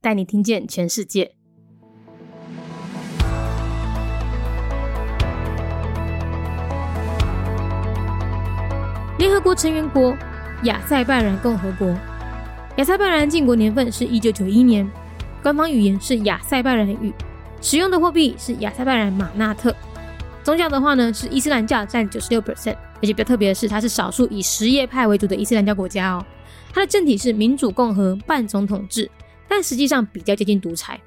带你听见全世界。联合国成员国亚塞拜然共和国，亚塞拜然建国年份是一九九一年，官方语言是亚塞拜然语，使用的货币是亚塞拜然马纳特。宗教的话呢是伊斯兰教占九十六 percent，而且比较特别的是，它是少数以什叶派为主的伊斯兰教国家哦。它的政体是民主共和半总统制。但实际上比较接近独裁，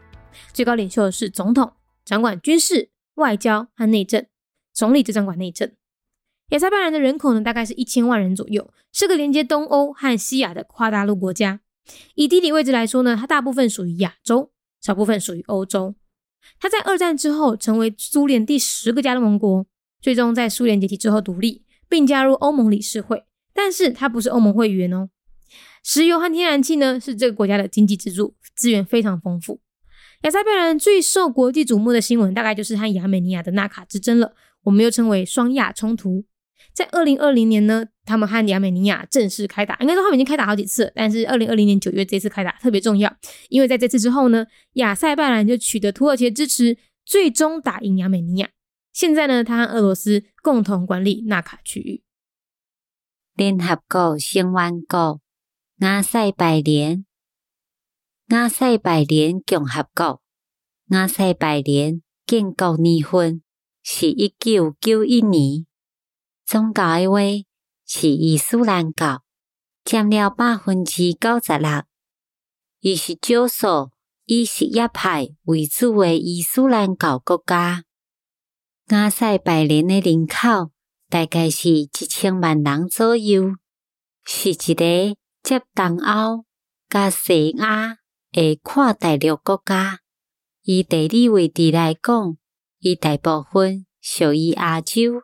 最高领袖是总统，掌管军事、外交和内政，总理则掌管内政。亚塞拜然的人口呢，大概是一千万人左右，是个连接东欧和西亚的跨大陆国家。以地理位置来说呢，它大部分属于亚洲，少部分属于欧洲。它在二战之后成为苏联第十个加盟国，最终在苏联解体之后独立，并加入欧盟理事会，但是它不是欧盟会员哦。石油和天然气呢，是这个国家的经济支柱，资源非常丰富。亚塞拜然最受国际瞩目的新闻，大概就是和亚美尼亚的纳卡之争了。我们又称为双亚冲突。在二零二零年呢，他们和亚美尼亚正式开打，应该说他们已经开打好几次，但是二零二零年九月这次开打特别重要，因为在这次之后呢，亚塞拜然就取得土耳其的支持，最终打赢亚美尼亚。现在呢，他和俄罗斯共同管理纳卡区域。联合国成员国。亚塞拜连，亚塞拜然共和国，亚塞拜连建国年份是一九九一年。宗教的话是伊斯兰教，占了百分之九十六。伊是少数以什叶派为主的伊斯兰教国家。亚塞拜连的人口大概是一千万人左右，是一个。接东欧甲西亚的跨大陆国家，以地理位置来讲，伊大部分属于亚洲，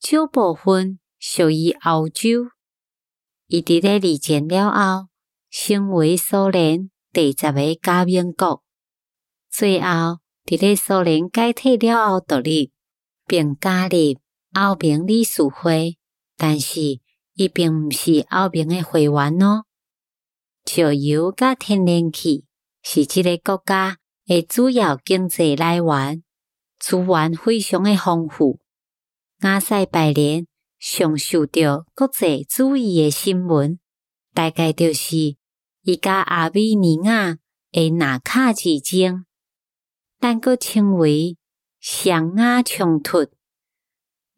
少部分属于欧洲。伊伫咧二战了后，成为苏联第十个加盟国。最后，伫咧苏联解体了后独立，并加入欧盟理事会，但是。伊并毋是欧盟诶会员哦。石油甲天然气是即个国家诶主要经济来源，资源非常诶丰富。亚塞拜然上受到国际注意诶新闻，大概就是伊甲阿美尼亚诶纳卡之争，但佫称为上亚冲突。二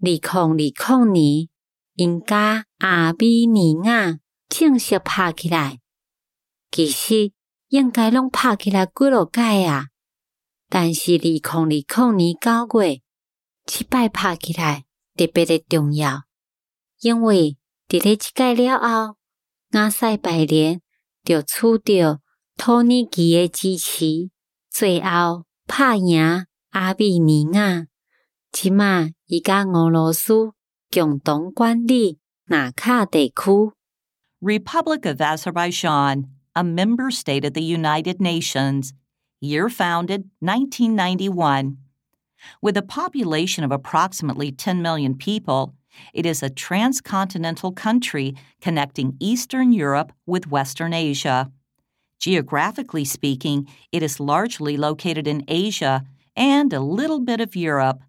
零二零年。因家阿比尼亚正式拍起来，其实应该拢拍起来几落届啊。但是二零二零年九月，即摆拍起来特别的重要，因为伫咧即届了后，亚塞拜然就取得土耳其的支持，最后拍赢阿比尼亚，即马伊甲俄罗斯。Republic of Azerbaijan, a member state of the United Nations, year founded 1991. With a population of approximately 10 million people, it is a transcontinental country connecting Eastern Europe with Western Asia. Geographically speaking, it is largely located in Asia and a little bit of Europe.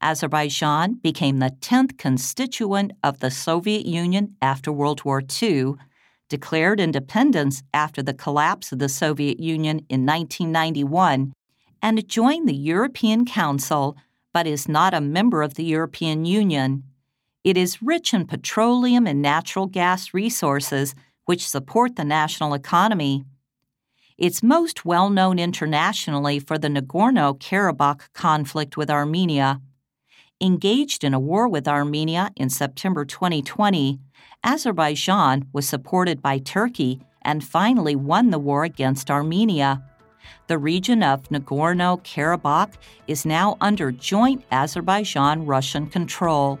Azerbaijan became the 10th constituent of the Soviet Union after World War II, declared independence after the collapse of the Soviet Union in 1991, and joined the European Council, but is not a member of the European Union. It is rich in petroleum and natural gas resources, which support the national economy. It's most well known internationally for the Nagorno Karabakh conflict with Armenia. Engaged in a war with Armenia in September 2020, Azerbaijan was supported by Turkey and finally won the war against Armenia. The region of Nagorno Karabakh is now under joint Azerbaijan Russian control.